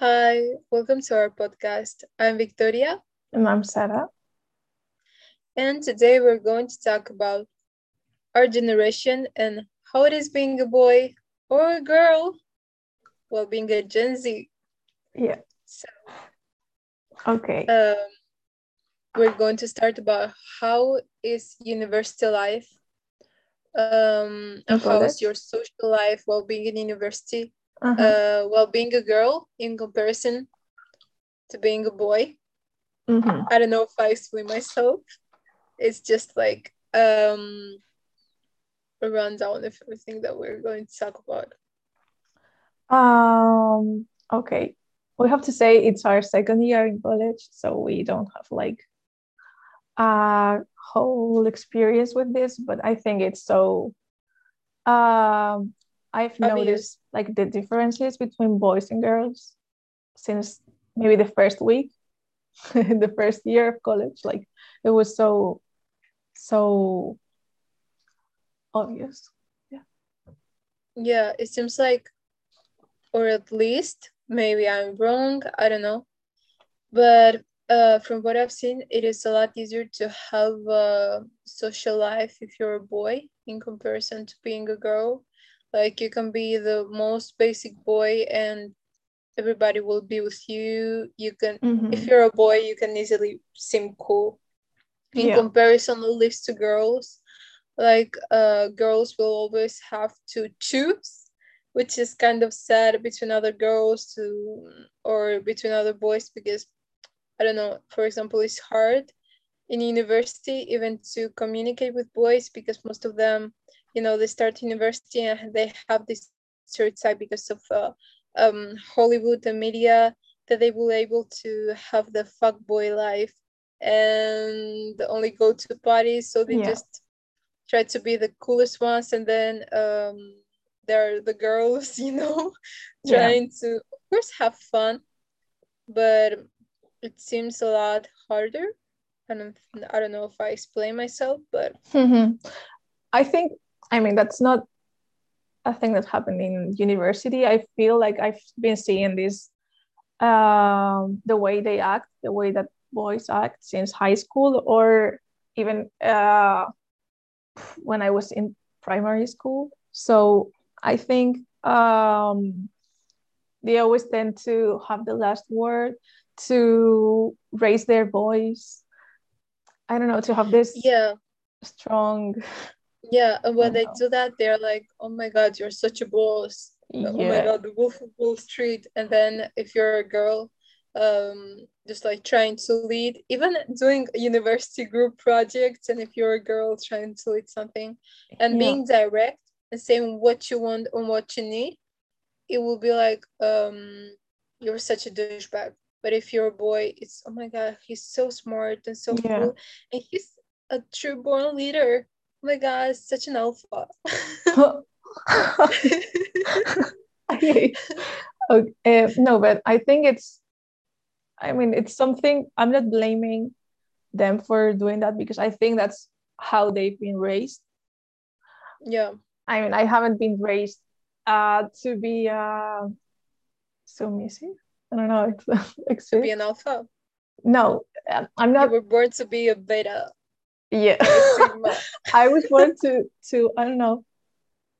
Hi, welcome to our podcast. I'm Victoria. And I'm Sarah. And today we're going to talk about our generation and how it is being a boy or a girl while being a Gen Z. Yeah. So, okay. Um, we're going to start about how is university life um, and how is your social life while being in university uh-huh. uh, while being a girl in comparison to being a boy. Mm-hmm. I don't know if I explain myself. It's just like um, a rundown of everything that we're going to talk about. Um. Okay. We have to say it's our second year in college, so we don't have like a whole experience with this, but I think it's so um I've noticed like the differences between boys and girls since maybe the first week, the first year of college. Like it was so, so obvious. Yeah. Yeah, it seems like, or at least maybe I'm wrong. I don't know, but uh, from what I've seen, it is a lot easier to have a social life if you're a boy in comparison to being a girl like you can be the most basic boy and everybody will be with you you can mm-hmm. if you're a boy you can easily seem cool in yeah. comparison at least to girls like uh girls will always have to choose which is kind of sad between other girls to or between other boys because i don't know for example it's hard in university even to communicate with boys because most of them you know they start university and they have this stereotype because of uh, um, Hollywood and media that they will able to have the fuck boy life and only go to parties so they yeah. just try to be the coolest ones and then um, they're the girls you know trying yeah. to of course have fun but it seems a lot harder I don't, I don't know if I explain myself, but mm-hmm. I think I mean, that's not a thing that happened in university. I feel like I've been seeing this, um, the way they act, the way that boys act since high school, or even uh, when I was in primary school. So I think um, they always tend to have the last word, to raise their voice. I don't know, to have this yeah strong yeah, and when they do that, they're like, "Oh my God, you're such a boss!" Yeah. Oh my God, the Wolf of Wall Street. And then if you're a girl, um, just like trying to lead, even doing university group projects, and if you're a girl trying to lead something, and yeah. being direct and saying what you want and what you need, it will be like, um, "You're such a douchebag." But if you're a boy, it's oh my God, he's so smart and so yeah. cool, and he's a true born leader my god, such an alpha. okay. okay. no, but I think it's, I mean, it's something, I'm not blaming them for doing that because I think that's how they've been raised. Yeah. I mean, I haven't been raised uh, to be uh, submissive. I don't know. to be an alpha. No, I'm not. You were born to be a beta yeah. I was born to to i don't know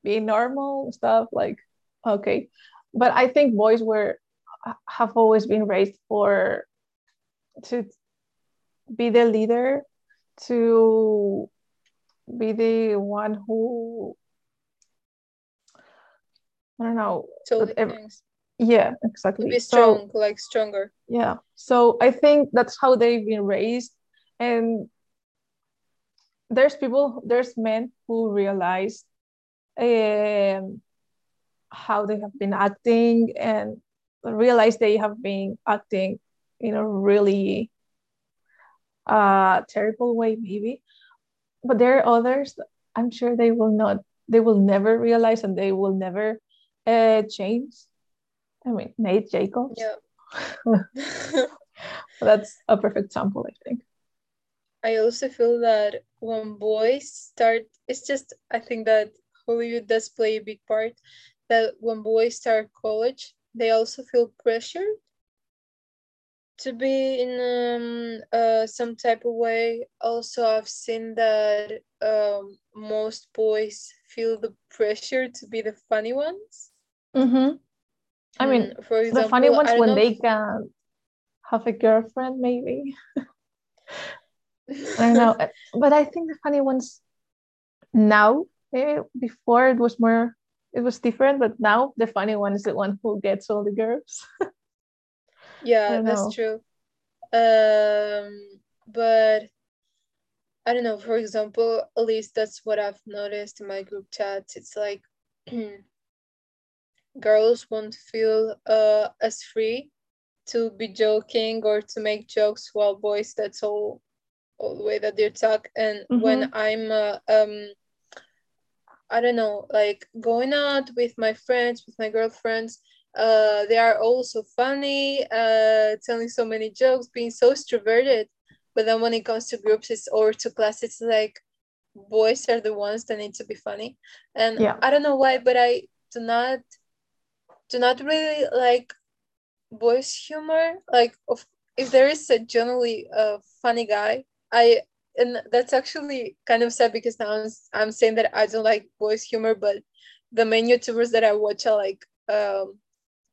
be normal stuff like okay. But i think boys were have always been raised for to be the leader to be the one who i don't know yeah exactly. To be strong so, like stronger. Yeah. So i think that's how they've been raised. And there's people there's men who realize um, how they have been acting and realize they have been acting in a really uh, terrible way maybe. But there are others i'm sure they will not they will never realize and they will never uh, change. I mean nate jacobs. Yeah. That's a perfect example i think. I also feel that when boys start, it's just, I think that Hollywood does play a big part. That when boys start college, they also feel pressured to be in um, uh, some type of way. Also, I've seen that um, most boys feel the pressure to be the funny ones. Mm-hmm. I mean, for example, the funny ones when they can have a girlfriend, maybe. I don't know, uh, but I think the funny ones now, maybe before it was more, it was different, but now the funny one is the one who gets all the girls. yeah, that's true. Um, but I don't know. For example, at least that's what I've noticed in my group chats. It's like girls won't feel uh as free to be joking or to make jokes while boys that's all all the way that they talk and when i'm uh, um i don't know like going out with my friends with my girlfriends uh they are all so funny uh telling so many jokes being so extroverted. But then when it comes to groups it's or to class it's like boys are the ones that need to be funny. And Yeah. i don't know why but i do not do not really like boys humor. Like of if there is a generally uh, funny guy i and that's actually kind of sad because now I'm, I'm saying that i don't like boys humor but the main youtubers that i watch are like um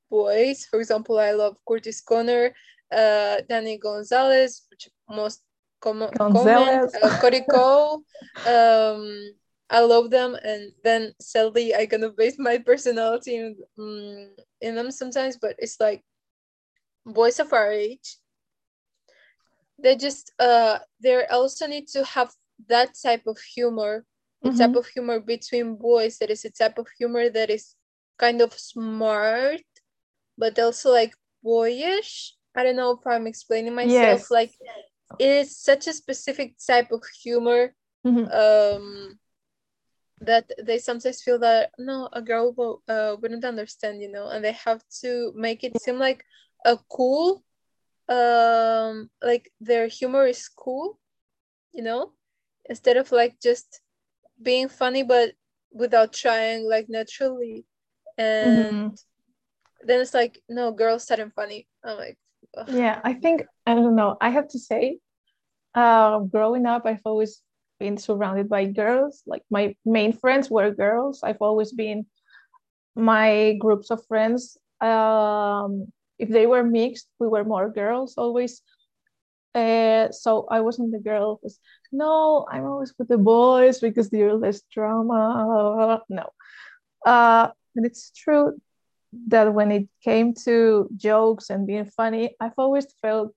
boys for example i love curtis connor uh danny gonzalez which most com- comment uh, Cody Ko. um I love them, and then sadly, I kind of base my personality in, mm, in them sometimes. But it's like boys of our age. They just uh, they also need to have that type of humor, the type of humor between boys. That is a type of humor that is kind of smart, but also like boyish. I don't know if I'm explaining myself. Yes. Like it is such a specific type of humor Mhm. um that they sometimes feel that no a girl will, uh, wouldn't understand you know and they have to make it seem like a cool um like their humor is cool you know instead of like just being funny but without trying like naturally and Mhm. then it's like no girls aren't funny i'm like ugh. Yeah, I think I don't know. I have to say, uh, growing up, I've always been surrounded by girls. Like my main friends were girls. I've always been my groups of friends. Um, if they were mixed, we were more girls always. Uh, so I wasn't the girl who's no, I'm always with the boys because they're less drama. No, uh, and it's true that when it came to jokes and being funny, I've always felt,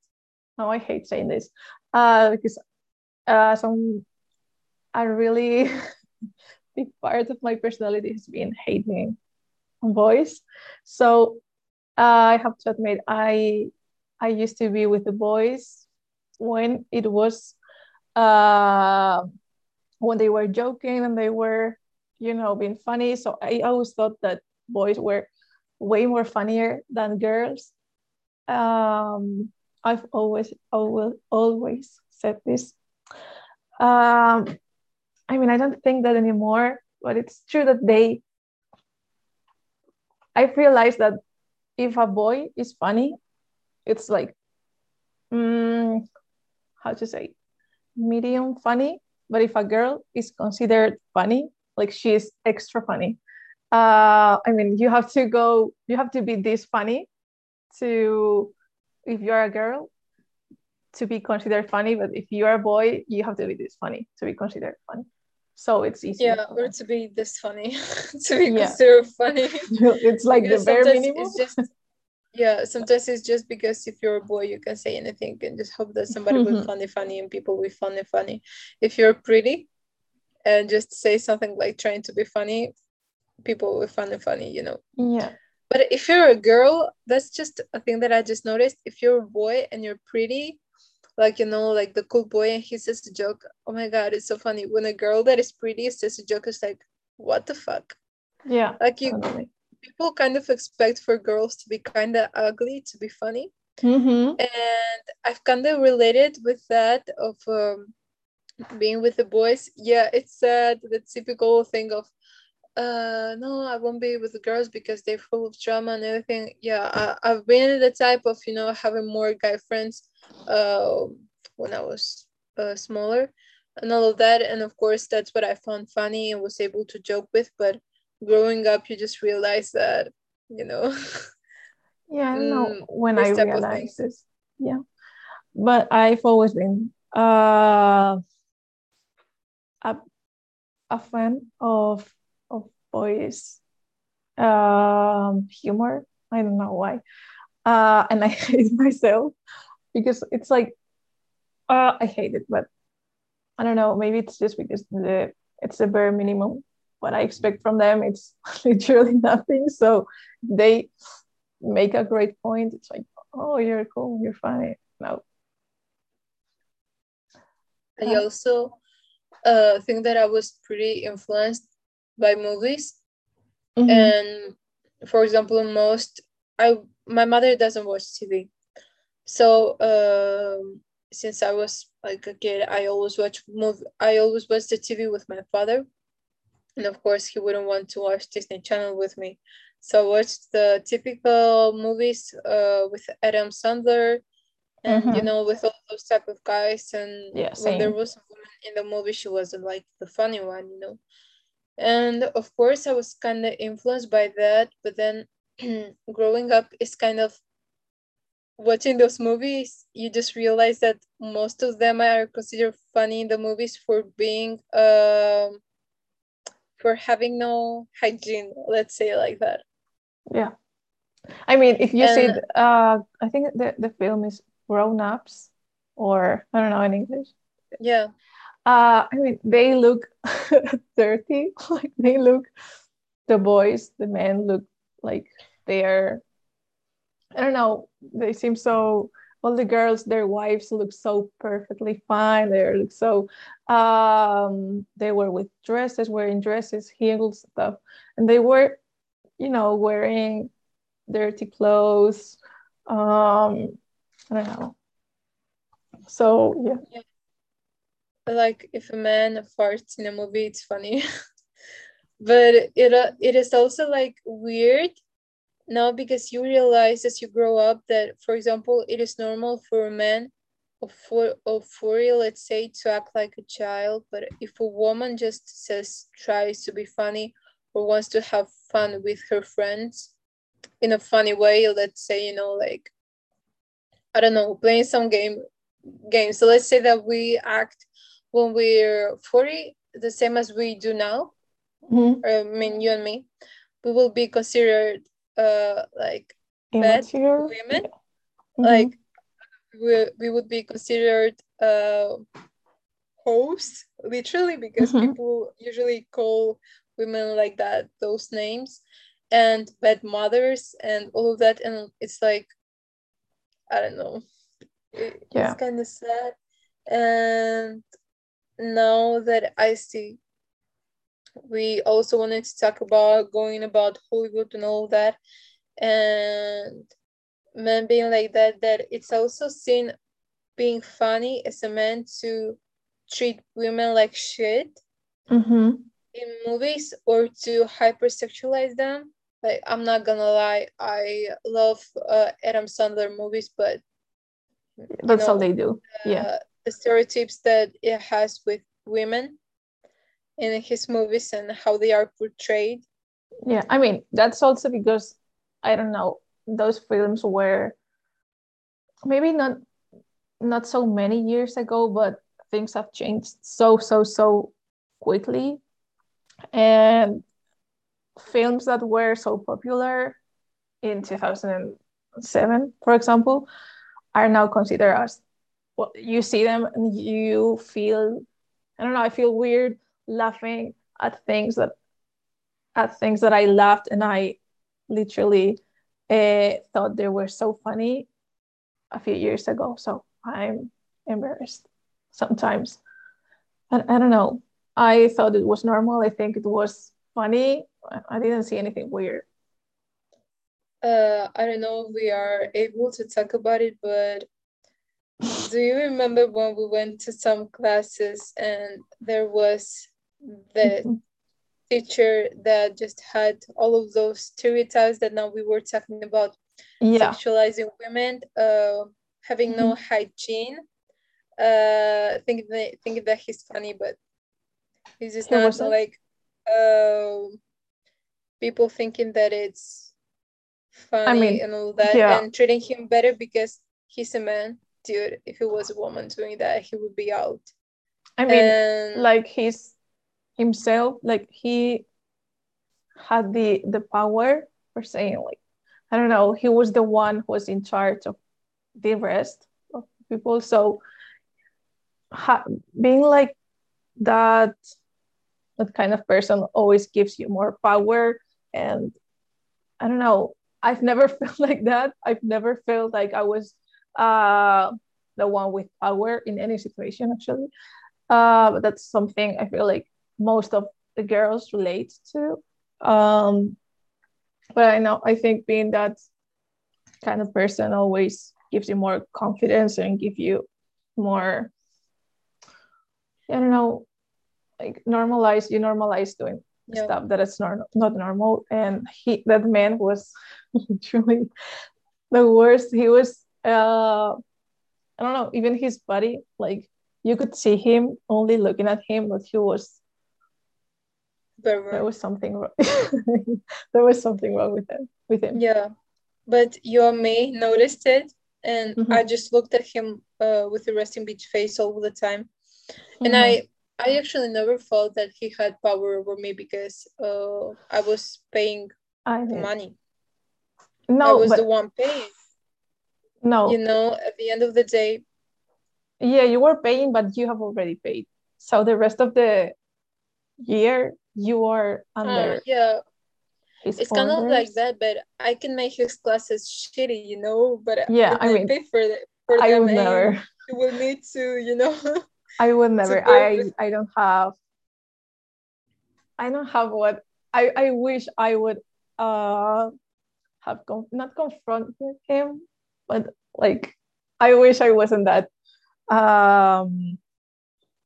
oh, I hate saying this, uh, because uh, some a really big part of my personality has been hating boys. So I have to admit, I I used to be with the boys when it was uh, when they were joking and they were, you know, being funny. So I always thought that boys were way more funnier than girls. Um, I've always, always, always said this. Um, I mean, I don't think that anymore, but it's true that they. I've realized that if a boy is funny, it's like, mm, how to say, medium funny. But if a girl is considered funny, like she's extra funny. Uh, I mean, you have to go, you have to be this funny to, if you're a girl, to be considered funny. But if you're a boy, you have to be this funny to be considered funny. So it's easy. yeah or to be this funny to be Yeah. considered funny it's like the Because bare sometimes minimum. It's just yeah, sometimes it's just because if you're a boy, you can say anything and just hope that somebody will Mhm. funny funny and people will funny funny. If you're pretty and just say something like trying to be funny, people will be funny funny, you know. Yeah. But if you're a girl, that's just a thing that I just noticed. If you're a boy and you're pretty, like you know, like the cool boy and he says a joke, oh my god, it's so funny. When a girl that is pretty says a joke, it's like, what the fuck? Yeah. Like you Totally. people kind of expect for girls to be kind of ugly to be funny Mm-hmm. and i've kind of related with that of um, being with the boys yeah it's uh, the typical thing of uh no i won't be with the girls because they're full of drama and everything. Yeah I, i've been the type of you know having more guy friends uh when i was uh, smaller and all of that. And of course that's what i found funny and was able to joke with. But growing up you just realize that you know yeah i know mm, when i realized this. Yeah. But i've always been uh a, a fan of boys um humor. I don't know why. Uh and i hate myself because it's like uh i hate it but i don't know. Maybe it's just because the it's the bare minimum what i expect from them. It's literally nothing. So they make a great point. It's like oh you're cool. You're funny. No. I also uh, think that I was pretty influenced by movies. Mm-hmm. And for example, most I my mother doesn't watch TV, so um, since I was like a kid, I always watch movie. I always watch the TV with my father, and of course, he wouldn't want to watch Disney Channel with me. So I watched the typical movies uh, with Adam Sandler, and mm-hmm. you know with all those type of guys and yeah, when there was a woman in the movie she wasn't like the funny one you know and of course i was kind of influenced by that but then growing up is kind of watching those movies you just realize that most of them are considered funny in the movies for being um for having no hygiene let's say like that. Yeah. I mean if you and, see uh i think the, the film is grown-ups or i don't know in english. Yeah uh i mean they look dirty like they look the boys the men look like they're i don't know they seem so all the girls their wives look so perfectly fine they look so um they were with dresses wearing dresses heels stuff and they were you know wearing dirty clothes um I don't know. So yeah. yeah. Like if a man farts in a movie, it's funny. but it uh, it is also like weird now because you realize as you grow up that, for example, it is normal for a man of for of 40, let's say, to act like a child. But if a woman just says tries to be funny or wants to have fun with her friends in a funny way, let's say, you know, like I don't know, playing some game game. So let's say that we act when we're 40, the same as we do now. Mm-hmm. I mean, you and me, we will be considered uh like bad women. Mm-hmm. Like we, we would be considered uh hoes, literally, because mm-hmm. people usually call women like that those names and bad mothers and all of that. And it's like I don't know. It, yeah. It's kind of sad. And now that I see, we also wanted to talk about going about Hollywood and all that. And men being like that, that it's also seen being funny as a man to treat women like shit mm-hmm. in movies or to hypersexualize them like i'm not gonna lie i love uh, adam sandler movies but that's know, all they do yeah uh, the stereotypes that it has with women in his movies and how they are portrayed. Yeah i mean that's also because i don't know those films were maybe not not so many years ago but things have changed so so so quickly. And films that were so popular in 2007, for example, are now considered as well, you see them and you feel, I don't know, I feel weird laughing at things that at things that I laughed and I literally uh, thought they were so funny a few years ago. So I'm embarrassed sometimes. I, I don't know. I thought it was normal. I think it was funny I didn't see anything weird. Uh, I don't know if we are able to talk about it, but do you remember when we went to some classes and there was the teacher that just had all of those stereotypes that now we were talking about yeah sexualizing women, uh, having no hygiene. Uh, thinking that thinking that he's funny, but he's just not like uh, people thinking that it's funny mean, and all that, yeah. and treating him better because he's a man. Dude, if it was a woman doing that, he would be out. i mean and like he's himself like he had the the power for saying like i don't know he was the one who was in charge of the rest of people. So ha- being like that that kind of person always gives you more power. And i don't know i've never felt like that. I've never felt like i was uh the one with power in any situation actually. Uh but that's something i feel like most of the girls relate to. Um but i know i think being that kind of person always gives you more confidence and give you more i don't know like normalize you normalize doing Yeah. stuff that is not not normal. And he that man was truly the worst. He was uh i don't know even his body like you could see him only looking at him but he was there pervert. was something wrong there was something wrong with him with him Yeah, but you and me noticed it, and Mhm. I just looked at him uh, with a resting beach face all the time, and Mhm. I I actually never felt that he had power over me because uh, I was paying I money. I was but the one paying. No You know, at the end of the day, yeah you were paying but you have already paid so the rest of the year you are uh, under yeah, his it's kind of like that. But I can make his classes shitty, you know. But Yeah, when I mean, pay for the, for I them, would never You will need to, you know. I would never. I I don't have. I don't have what I I wish I would uh have con- not confronted him, but like I wish I wasn't that um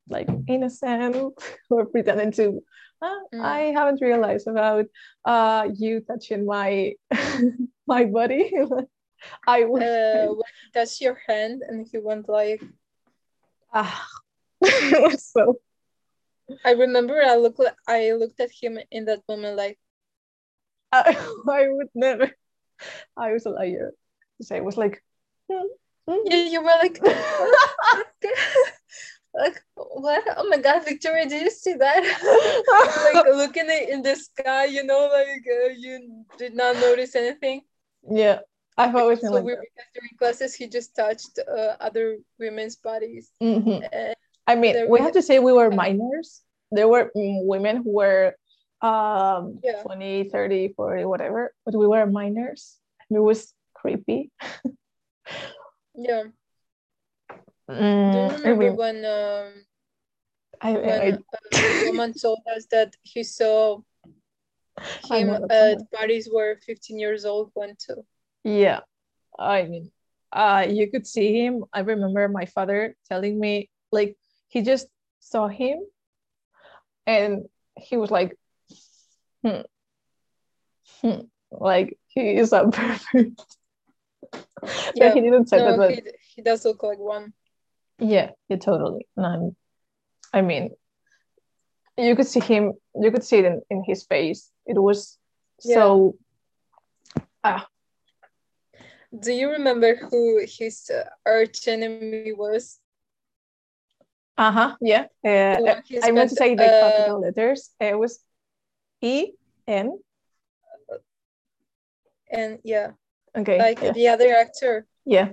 like innocent or pretending to. "Ah, Mm. I haven't realized about uh you touching my my body. I would. uh, when he touched your hand and he went like ah. so I remember I looked I looked at him in that moment like I, I would never. I was a liar. I was like, "Hmm, hmm." you, you were like like what oh my god Victoria did you see that like looking in the sky you know like uh, you did not notice anything yeah, I've always been so like, because during classes he just touched uh, other women's bodies. Mhm. and I mean, we we- have to say we were minors. There were mm, women who were um Yeah. 20, 30, 40, whatever, but we were minors. And it was creepy. yeah do you Mm, I remember when um I, I, when woman told us that he saw him at parties where 15 years old went to. Yeah, I mean, uh, you could see him. I remember my father telling me, like, he just saw him and he was like, hmm, hmm, like, he is a perfect. Yeah, he didn't say that, No, but he, he does look like one. yeah, yeah, totally. And I'm, I mean, you could see him, you could see it in, in his face. It was so, ah, Do you remember who his uh, arch enemy was? uh huh, yeah. Uh, The one he I meant to say the uh, capital letters. It was E N. and yeah, Okay. like yeah. the other actor. yeah.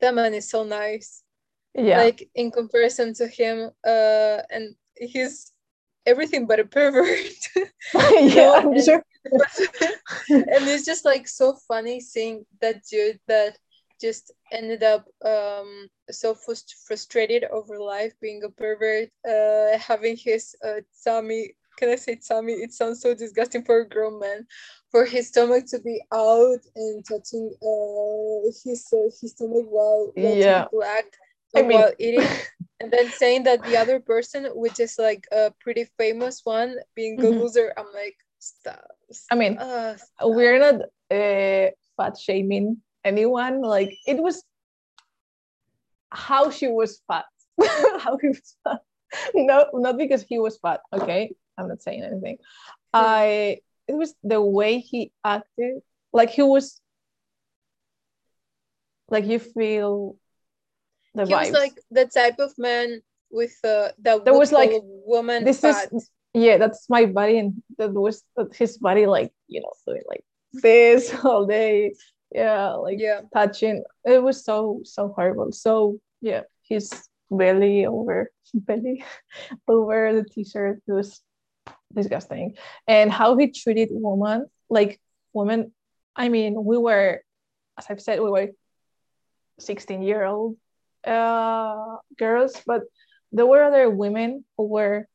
That man is so nice. Yeah. Like in comparison to him, uh, and he's everything but a pervert. yeah, I'm and- sure. and it's just like so funny seeing that dude that just ended up um so frust- frustrated over life being a pervert uh having his uh tummy can i say tummy it sounds so disgusting for a grown man for his stomach to be out and touching uh his uh, his stomach while Yeah. people act I mean, while eating, and then saying that the other person, which is like a pretty famous one, being mm-hmm. loser. I'm like, stop. I mean, uh, stop. we're not uh, fat shaming anyone. Like it was how she was fat, how he was fat. No, not because he was fat. Okay, I'm not saying anything. I it was the way he acted. Like he was like you feel the he vibes. was like the type of man with uh, that there was like woman this is yeah that's my body and that was his body like you know doing like this all day. Yeah like yeah. touching. It was so so horrible. So yeah his belly over belly over the t-shirt. It was disgusting. And how he treated women like women i mean we were as i've said we were 16 year old uh, girls but there were other women who were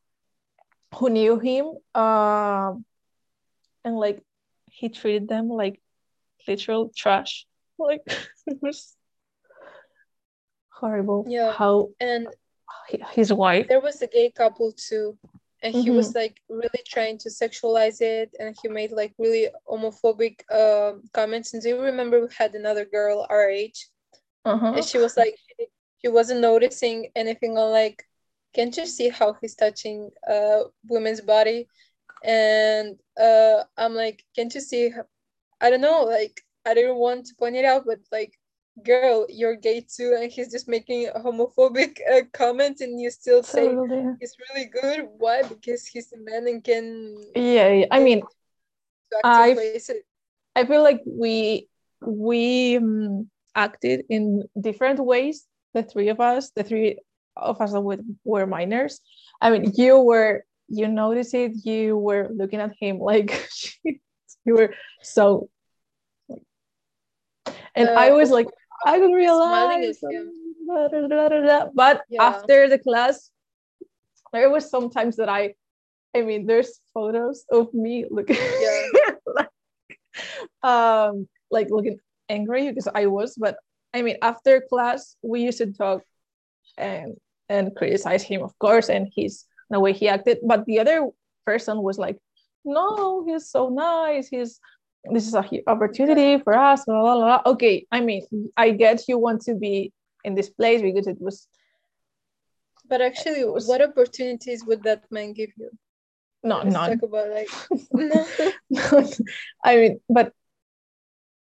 who knew him uh, and like he treated them like literal trash. Like it was horrible yeah how and his wife there was a gay couple too and he mm-hmm. was like really trying to sexualize it and he made like really homophobic uh, comments and do you remember we had another girl our age uh-huh. and she was like she, she wasn't noticing anything on like can't you see how he's touching uh women's body and uh i'm like can't you see i don't know like i didn't want to point it out but like girl you're gay too and he's just making a homophobic uh, comment and you still say totally. he's really good. Why? Because he's a man and can yeah i mean I, I feel like we we um, acted in different ways. The three of us the three of us that were minors. I mean you were you noticed it. You were looking at him like you were so and uh, i was like I didn't realize. But yeah. after the class, there was sometimes that I, I mean, there's photos of me looking, yeah. like, um, like looking angry because I was. But I mean, after class, we used to talk and and criticize him, of course, and his the way he acted. But the other person was like, no, he's so nice. He's this is a opportunity for us blah, blah, blah. okay i mean i get you want to be in this place because it was but actually was, what opportunities would that man give you no none talk about like no. i mean but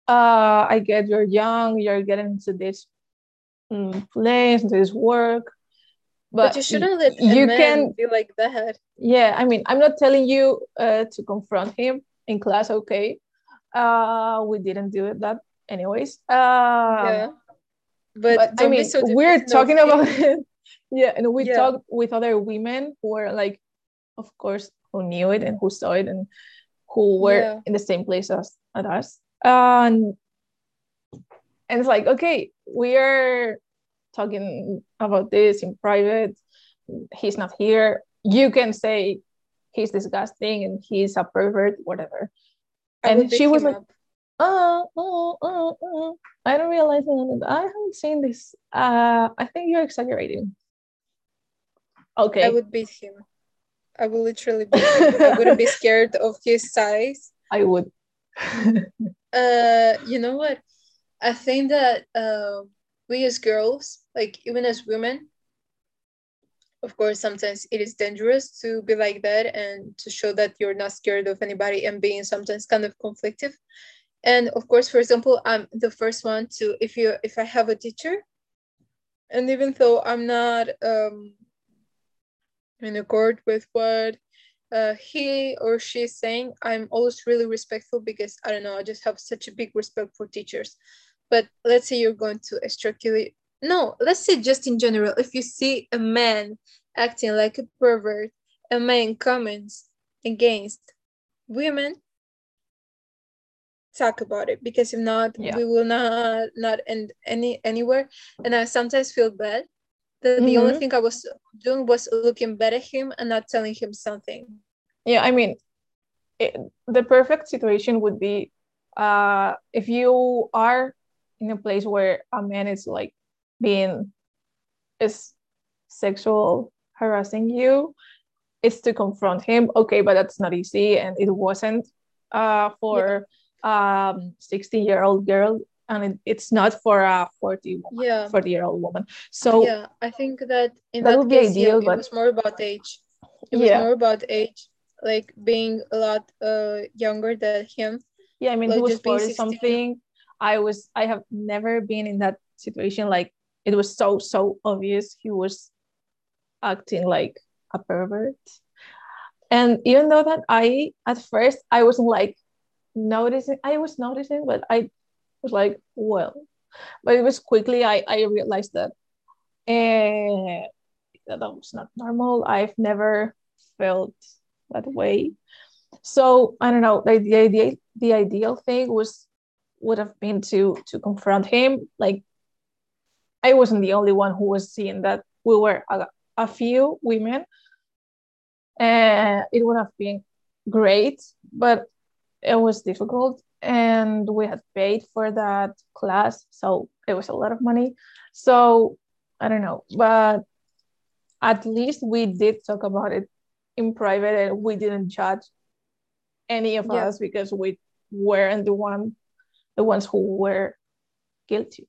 uh i get you're young you're getting into this um, place this work but, but you shouldn't let you can be like that yeah i mean i'm not telling you uh, to confront him in class okay uh, we didn't do it that anyways. Um, yeah. But, but I mean, so we're talking no about it. yeah, and we yeah. talked with other women who were like, of course, who knew it and who saw it and who were yeah. in the same place as, as us. Um, and it's like, okay, we are talking about this in private. He's not here. You can say he's disgusting and he's a pervert, whatever and she was like oh, oh, oh, oh, I don't realize that I haven't seen this. Uh, I think you're exaggerating. Okay. I would beat him. I would literally beat him. I wouldn't be scared of his size. I would. uh, you know what? I think that uh, we as girls, like even as women, of course sometimes it is dangerous to be like that and to show that you're not scared of anybody and being sometimes kind of conflictive. And of course for example i'm the first one to if you if i have a teacher and even though i'm not um in accord with what uh, he or she is saying i'm always really respectful because i don't know i just have such a big respect for teachers. But let's say you're going to extracurricular no, let's say just in general, if you see a man acting like a pervert, a man comments against women, talk about it because if not, yeah. we will not not end any anywhere. And I sometimes feel bad that mm-hmm. the only mm-hmm. thing I was doing was looking bad at him and not telling him something. Yeah, I mean, it, the perfect situation would be uh, if you are in a place where a man is like being is sexual harassing you is to confront him. Okay but that's not easy. And it wasn't uh, for yeah. um 16 year old girl. And it, it's not for a 40 woman, yeah. 40 year old woman. So yeah i think that in that, that would case, be ideal yeah, but it was more about age. It was yeah. more about age like being a lot uh younger than him. Yeah i mean like he was 40 something. i was i have never been in that situation like it was so so obvious he was acting like a pervert. And even though that i at first i wasn't like noticing i was noticing but i was like well. But it was quickly i i realized that uh, that was not normal. I've never felt that way. So i don't know the idea the ideal thing was would have been to to confront him like i wasn't the only one who was seeing that. We were a, a few women and it would have been great but it was difficult and we had paid for that class so it was a lot of money. So i don't know but at least we did talk about it in private and we didn't judge any of yeah. us because we weren't the one the ones who were guilty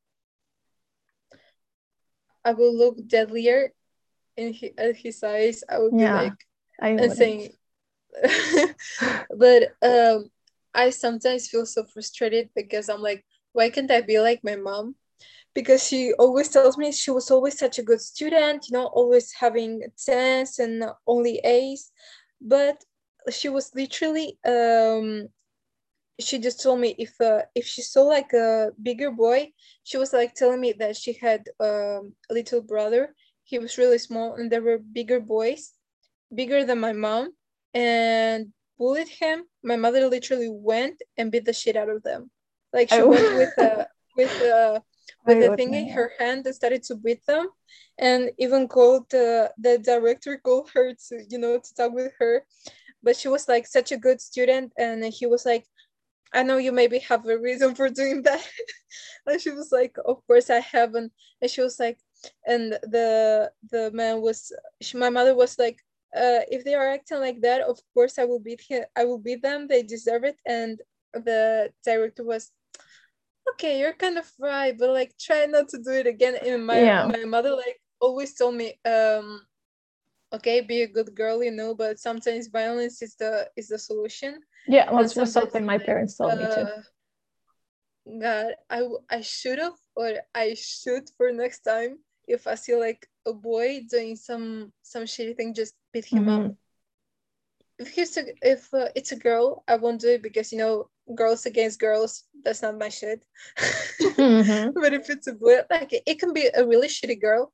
i will look deadlier in his, his eyes i would yeah, be like I and saying but um I sometimes feel so frustrated because I'm like, why can't I be like my mom? Because she always tells me she was always such a good student, you know, always having tens and only A's. But she was literally um she just told me if uh, if she saw like a bigger boy, she was like telling me that she had um, a little brother. He was really small, and there were bigger boys, bigger than my mom, and bullied him, my mother literally went and beat the shit out of them. Like she went with a with a with a thing in her hand and started to beat them, and even called the the director called her to you know to talk with her, but she was like such a good student, and he was like, I know you maybe have a reason for doing that. and she was like, Of course I haven't. And she was like, and the the man was she, my mother was like, uh, if they are acting like that, of course I will beat him. I will beat them. They deserve it. And the director was, okay, you're kind of right, but like try not to do it again. And my yeah. my mother like always told me, um, okay, be a good girl, you know, but sometimes violence is the is the solution. Yeah, well, that's something my parents told uh, me too. Uh, God, I I should have or I should for next time if I see like a boy doing some some shitty thing, just beat him mm-hmm. up. If he's a, if uh, it's a girl, I won't do it because you know girls against girls. That's not my shit. mm-hmm. but if it's a boy, like it can be a really shitty girl,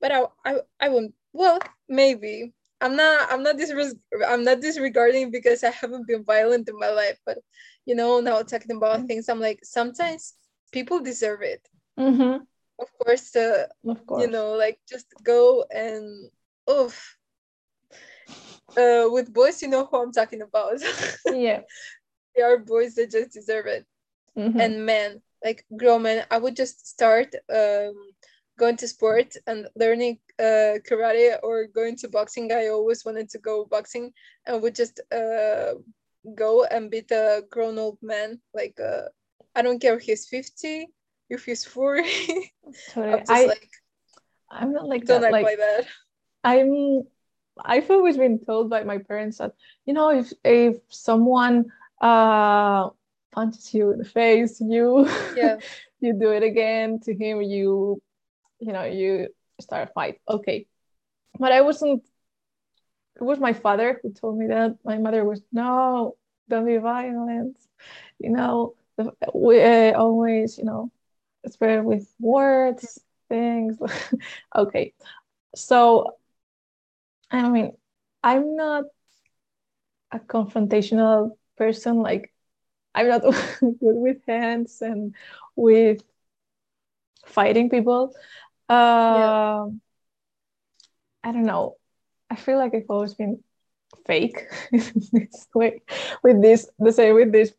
but I I I won't. Well, maybe I'm not I'm not disres- I'm not disregarding because I haven't been violent in my life, but you know now talking about mm-hmm. things, I'm like sometimes people deserve it. Mm-hmm of course uh, of course you know like just go and oof uh with boys you know who i'm talking about yeah they are boys that just deserve it mm-hmm. and men like grown men i would just start um going to sport and learning uh karate or going to boxing i always wanted to go boxing and would just uh go and beat a grown old man like uh i don't care if he's 50 if he's 40 totally. I'm I, like i'm not like don't that. act like, like that i'm i've always been told by my parents that you know if if someone uh punches you in the face you yeah you do it again to him you you know you start a fight okay but i wasn't it was my father who told me that my mother was no don't be violent you know we uh, always you know spread with words, things. okay. So, I mean, I'm not a confrontational person. Like, I'm not good with hands and with fighting people. Uh, yeah. I don't know. I feel like I've always been fake this way with this the same with this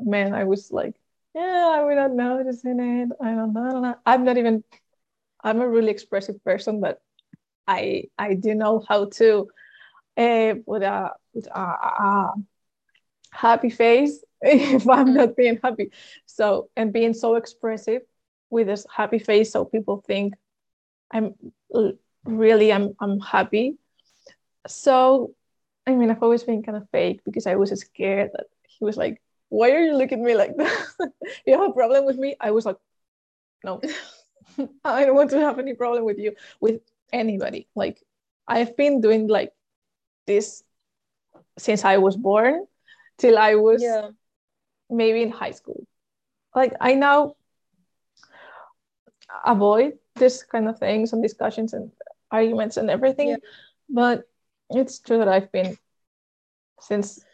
man. I was like yeah, we're not noticing it. I don't know. I don't know. I'm not even I'm a really expressive person, but I I do know how to uh, put a put a, a happy face if I'm mm-hmm. not being happy. So and being so expressive with this happy face, so people think I'm really I'm I'm happy. So I mean, I've always been kind of fake because I was scared that he was like, "Why are you looking at me like that? you have a problem with me?" I was like, "No, I don't want to have any problem with you with anybody." Like I've been doing like this since I was born till I was yeah. maybe in high school. Like I now avoid this kind of things and discussions and arguments and everything. Yeah. But it's true that I've been since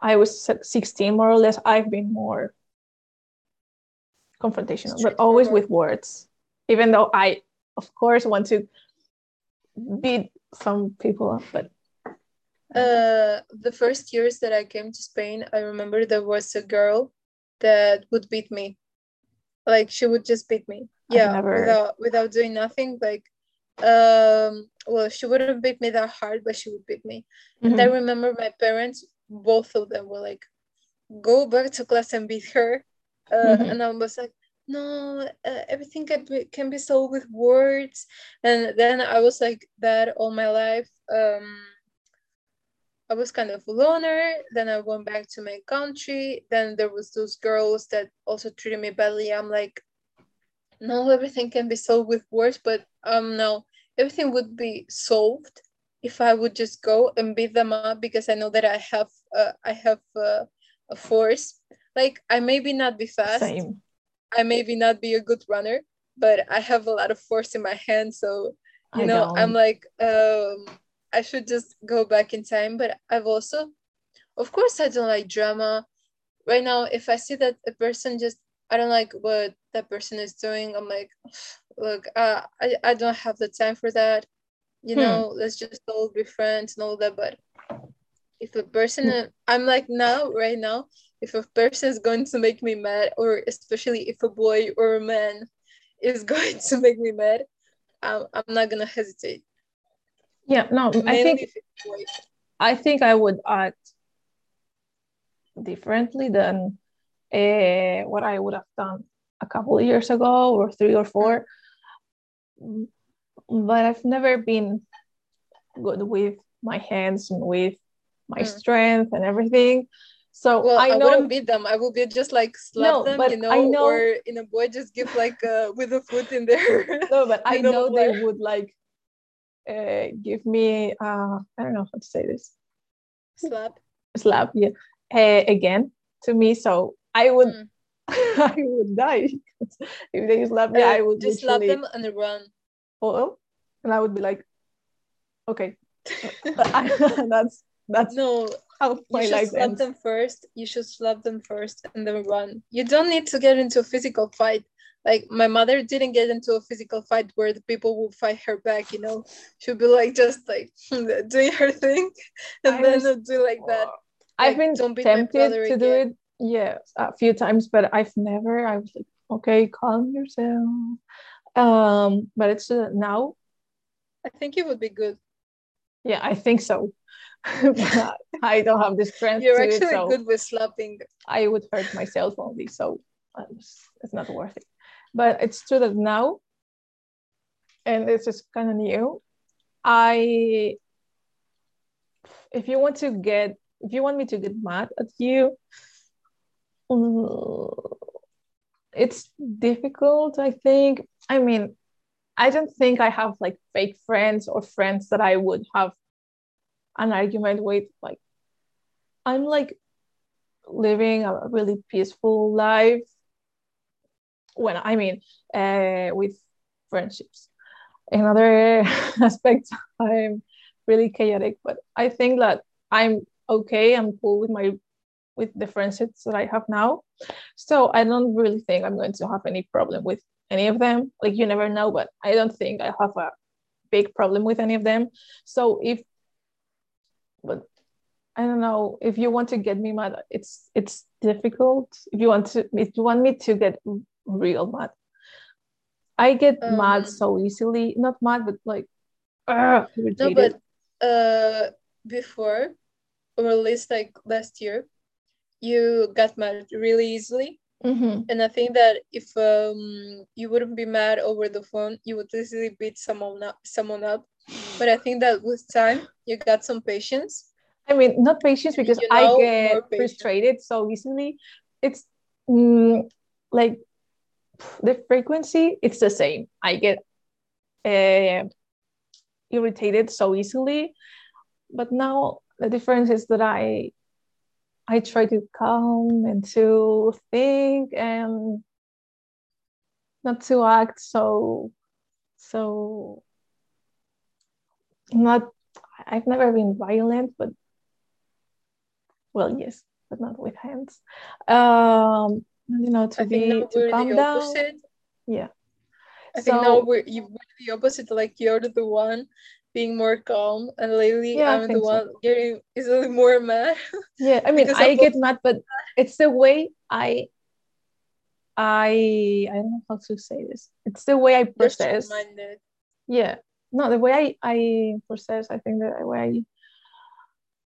I was 16 more or less, I've been more confrontational, but always with words. Even though I of course want to beat some people up, but uh, the first years that I came to Spain, I remember there was a girl that would beat me. Like she would just beat me. yeah, never... without without doing nothing. Like, um, well, she wouldn't beat me that hard, but she would beat me. Mm-hmm. And I remember my parents, both of them were like, "Go back to class and beat her." Uh, mm-hmm. And I was like, no uh, everything can be, can be solved with words and then i was like that all my life um I was kind of a loner. Then I went back to my country. Then there was those girls that also treated me badly. I'm like, no, everything can be solved with words, but um, no, everything would be solved if I would just go and beat them up because I know that I have uh, I have uh, a force. Like I maybe not be fast. Same. I maybe not be a good runner, but I have a lot of force in my hand. So you I know, don't. I'm like um I should just go back in time. But I've also, of course, I don't like drama. Right now, if I see that a person just, I don't like what that person is doing, I'm like, look, uh, I, I don't have the time for that. You hmm. know, let's just all be friends and all that. But if a person, hmm. I'm like now, right now, if a person is going to make me mad, or especially if a boy or a man is going to make me mad, I'm, I'm not gonna hesitate yeah no i think i think i would act differently than uh, what i would have done a couple of years ago or three or four but i've never been good with my hands and with my mm. strength and everything so well, I, know, I wouldn't beat them. I would be just like slap no, them, you know, know, or in a boy just give like uh, with a foot in there. No, but I know, know they would like uh, give me uh, I don't know how to say this. Slap. Slap yeah. Uh, again to me so I would mm. I would die. If they slap me I would just slap them and run. Oh and I would be like okay. That's that's no how my you should life slap ends. them first. You should slap them first and then run. You don't need to get into a physical fight like my mother didn't get into a physical fight where the people would fight her back you know? She'll be like just like doing her thing and I then was, do like that. I've been tempted to again. do it yeah a few times but i've never i was like okay calm yourself. Um but it's uh, now i think it would be good. Yeah i think so. I don't have the strength you're actually it, so good with slapping. I would hurt myself only so it's not worth it but it's true that now, and this is kind of new, I, if you want to get, if you want me to get mad at you, mm, it's difficult, I think. I mean, I don't think I have like fake friends or friends that I would have an argument with. Like, I'm like living a really peaceful life when I mean uh, with friendships. Another aspect, I'm really chaotic, but I think that I'm okay. I'm cool with my with the friendships that I have now. So I don't really think I'm going to have any problem with any of them. Like you never know, but I don't think I have a big problem with any of them. So if but I don't know if you want to get me mad, it's it's difficult. If you want to if you want me to get real mad. I get Um, mad so easily. Not mad, but like, uh, No, but uh, before, or at least like last year, you got mad really easily. Mhm. And I think that if um you wouldn't be mad over the phone, you would easily beat someone up. Someone up. But I think that with time, you got some patience. I mean, not patience because You I get frustrated so easily. It's mm, like the frequency, it's the same. I get uh, irritated so easily, but now the difference is that I I try to calm and to think and not to act so so not I've never been violent, but well, yes, but not with hands. Um, you know, to I be to calm down. opposite. Yeah. I think now we're you we're the opposite. Like you're the one being more calm, and lately Yeah, I'm the think so. one getting easily more mad. yeah, I mean, I get mad, but it's the way I I I don't know how to say this. It's the way I process. Yeah. No, the way I I process. I think the way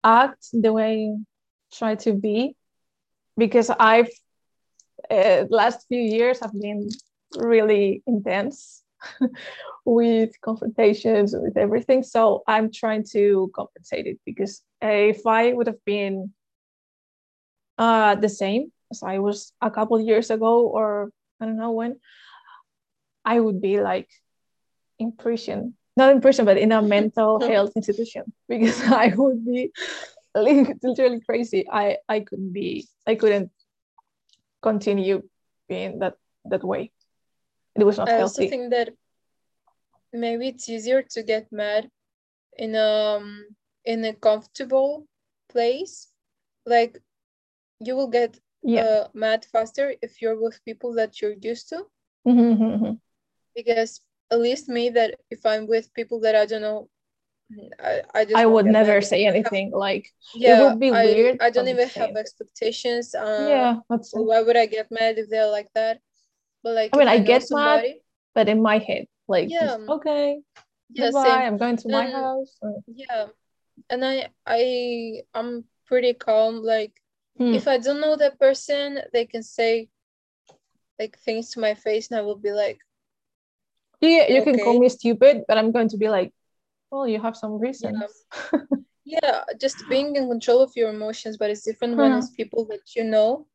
I act, the way I try to be, because I've uh, last few years have been really intense with confrontations with everything. So I'm trying to compensate it because if I would have been uh, the same as I was a couple years ago, or I don't know when, I would be like in prison. Not in prison, but in a mental health institution because I would be li- literally crazy. I I couldn't be. I couldn't continue being that that way. It was not I also think that maybe it's easier to get mad in um in a comfortable place. Like you will get Yeah. uh, mad faster if you're with people that you're used to. Mhm, mhm, mhm. Because at least me, that if I'm with people that I don't know, I, I just I would never mad. say anything like Yeah, would be I, weird I don't even have expectations. Uh, yeah, that's so why would I get mad if they're like that? But like, I mean, I get mad, somebody, but in my head, like just, Yeah. okay, yeah, goodbye. same. I'm going to my And- house. or- Yeah, and I I I'm pretty calm. Like Hmm. if I don't know that person, they can say like things to my face, and I will be like, Yeah, you can call me stupid, but I'm going to be like, well, you have some reasons. yeah, just being in control of your emotions. But it's different when it's people that you know.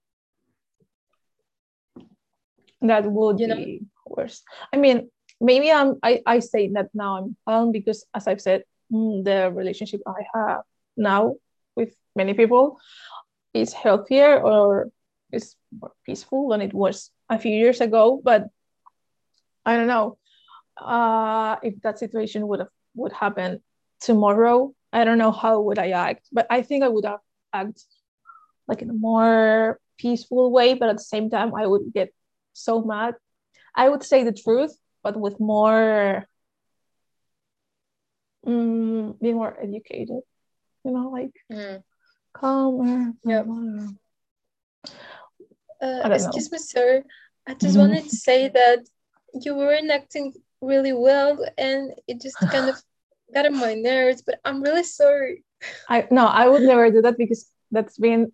That would You know? be worse. I mean, maybe I'm. I I say that now I'm calm because, as I've said, mm, the relationship I have now with many people is healthier or is more peaceful than it was a few years ago. But I don't know uh, if that situation would have would happen tomorrow. I don't know how would I act, but I think I would have act like in a more peaceful way. But at the same time, I would get so mad. I would say the truth, but with more mm, being more educated. You know, like Mm. calmer. Calmer. Uh, don't know. excuse me, sir. I just wanted to say that you weren't acting really well, and it just kind of got on my nerves. But I'm really sorry. I no, I would never do that because that's been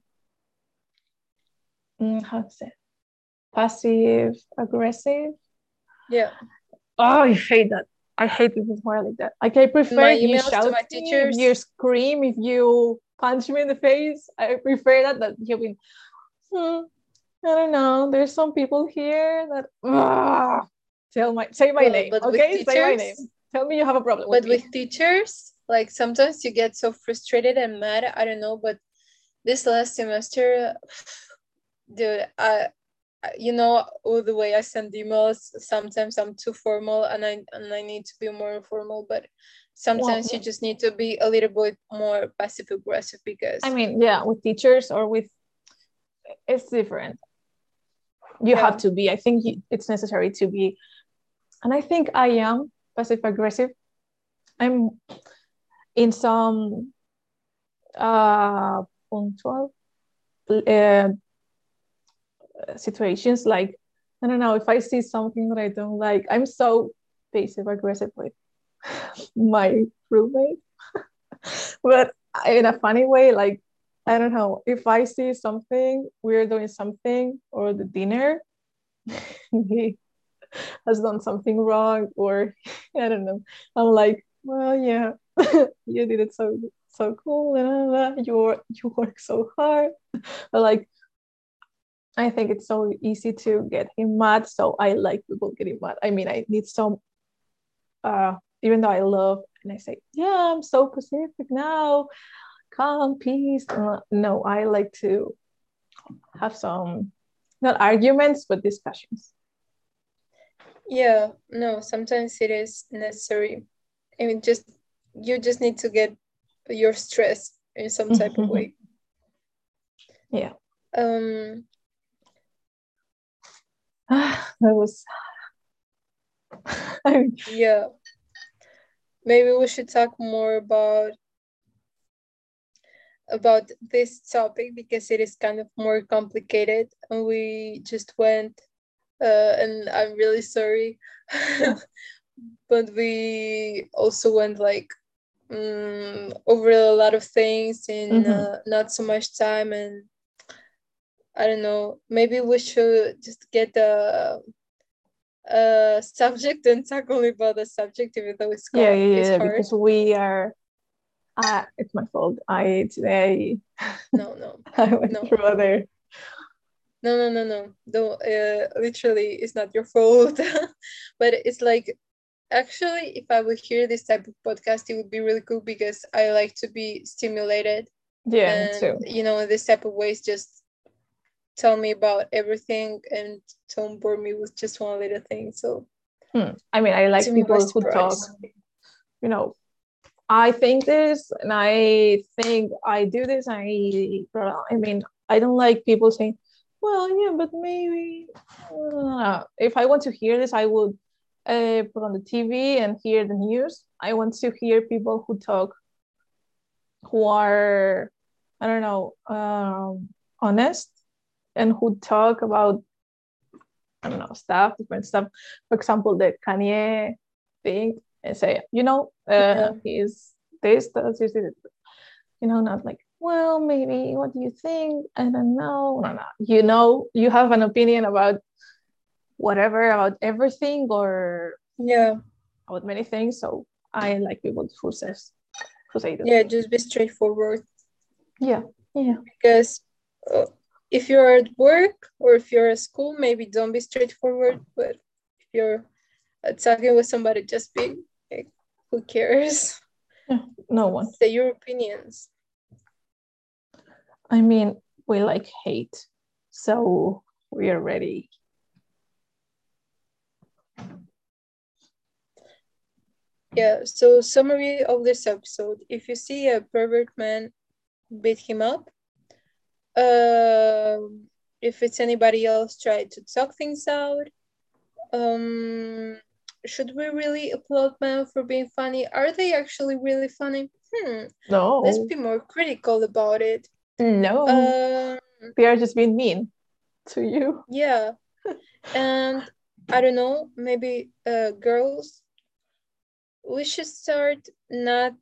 mm, how to say passive aggressive. Yeah. Oh, I hate that. I hate people who are like that. Like I prefer if you emails to shout my at me, if teachers. you scream, if you punch me in the face. I prefer that that you've been. Hmm, I don't know. There's some people here that tell my say my Well, name. Okay, say my name. Tell me you have a problem But with teachers, like sometimes you get so frustrated and mad. I don't know, but this last semester, dude, I, you know, all the way I send emails. Sometimes I'm too formal, and I and I need to be more informal. But sometimes you just need to be a little bit more passive aggressive because I mean, yeah, with teachers or with it's different. You Yeah. have to be. I think it's necessary to be, and I think I am passive aggressive. I'm in some uh punctual uh, situations like I don't know if I see something that I don't like, I'm so passive aggressive with my roommate. but in a funny way, like I don't know, if I see something, we're doing something, or the dinner, he has done something wrong, or I don't know. I'm like, well, yeah, you did it so so cool, and you you work so hard. But like, I think it's so easy to get him mad. So I like people getting mad. I mean, I need some. Uh, even though I love and I say, yeah, I'm so Pacific now, calm, peace. Uh, no, I like to have some, not arguments, but discussions. Yeah, no, sometimes it is necessary. I mean, just you just need to get your stress in some type of way. Yeah. Um. that was. yeah maybe we should talk more about about this topic because it is kind of more complicated and we just went uh, and i'm really sorry. But we also went like um, over a lot of things in mm-hmm. uh, not so much time and i don't know maybe we should just get a uh subject and talk only about the subject even though it's yeah yeah, yeah because we are uh it's my fault. I today no no. I went no. through other no no no no no uh, literally it's not your fault but it's like actually if i would hear this type of podcast it would be really cool because i like to be stimulated yeah and, too. you know in this type of ways just tell me about everything and don't bore me with just one little thing. So, hmm. I mean, I like people who talk, you know, I think this and I think I do this. I, I mean, I don't like people saying, well, yeah, but maybe uh, if I want to hear this, I would uh, put on the TV and hear the news. I want to hear people who talk, who are, I don't know, um, honest and who talk about I don't know stuff, different stuff. For example, the Kanye thing and say, you know, uh, yeah. he's this, this, this, this, you know, not like, well, maybe what do you think? I don't know. No, no. You know, you have an opinion about whatever, about everything or yeah, about many things. So I like people who says who say that. Yeah, just be straightforward. Yeah, yeah. Because uh, if you're at work or if you're at school, maybe don't be straightforward. But if you're uh, talking with somebody, just be like, who cares? No one. Say your opinions. I mean, we like hate, so we are ready. Yeah, so summary of this episode. If you see a pervert man, beat him up um, if it's anybody else, try to talk things out. Um, should we really applaud men for being funny? Are they actually really funny? Hmm. No. Let's be more critical about it. No. Um, they are just being mean to you. Yeah. and I don't know, maybe uh, girls, we should start not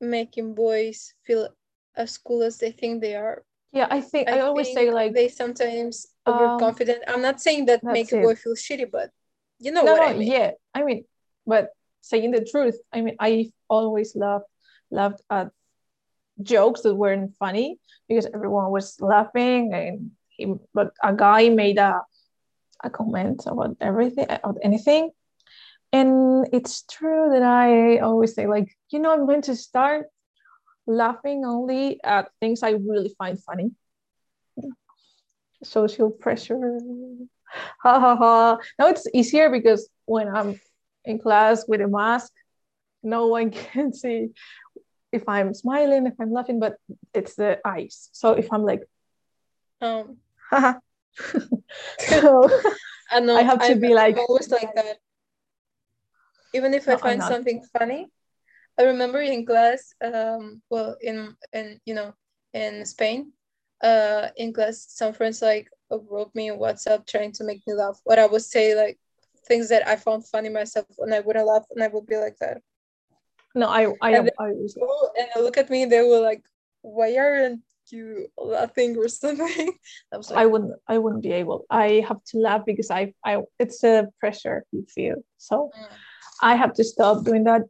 making boys feel as cool as they think they are yeah i think i, I always think say like they sometimes um, overconfident i'm not saying that make a boy feel shitty but you know no, what no, i mean yeah i mean but saying the truth i mean i always loved loved uh, jokes that weren't funny because everyone was laughing and he, but a guy made a a comment about everything about anything and it's true that i always say like you know i'm going to start laughing only at things I really find funny. Social pressure. Ha ha ha. Now it's easier because when I'm in class with a mask, no one can see if I'm smiling, if I'm laughing, but it's the eyes. So if I'm like, um, so I, know, I have to I'm, be like, I'm always like that. Even if no, I find something funny, I remember in class, um, well, in in you know, in Spain, uh, in class, some friends like, wrote me on WhatsApp trying to make me laugh. What I would say like things that I found funny myself and I wouldn't laugh and I would be like that. No, I I And I was People- And they look at me they were like, Why aren't you laughing or something? I was like, I wouldn't I wouldn't be able. I have to laugh because I I it's a pressure you feel. So Mm. I have to stop doing that.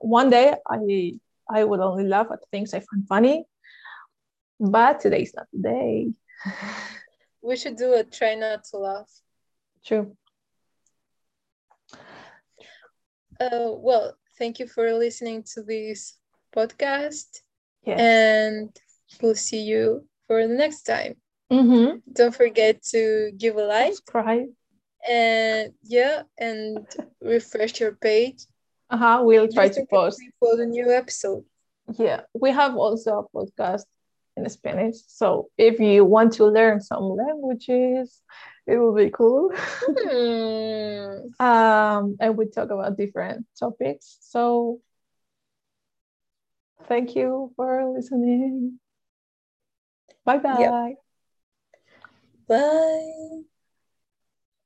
One day I I would only laugh at things I find funny, but today's not the day. we should do a try not to laugh. True. Uh, well, thank you for listening to this podcast, Yeah. and we'll see you for the next time. mm-hmm. Don't forget to give a like Subscribe. and yeah, and refresh your page. Uh-huh. We'll try Just to post. For the new episode. Yeah. We have also a podcast in Spanish. So if you want to learn some languages, it will be cool. Hmm. um, and we talk about different topics. So thank you for listening. Bye bye. Bye.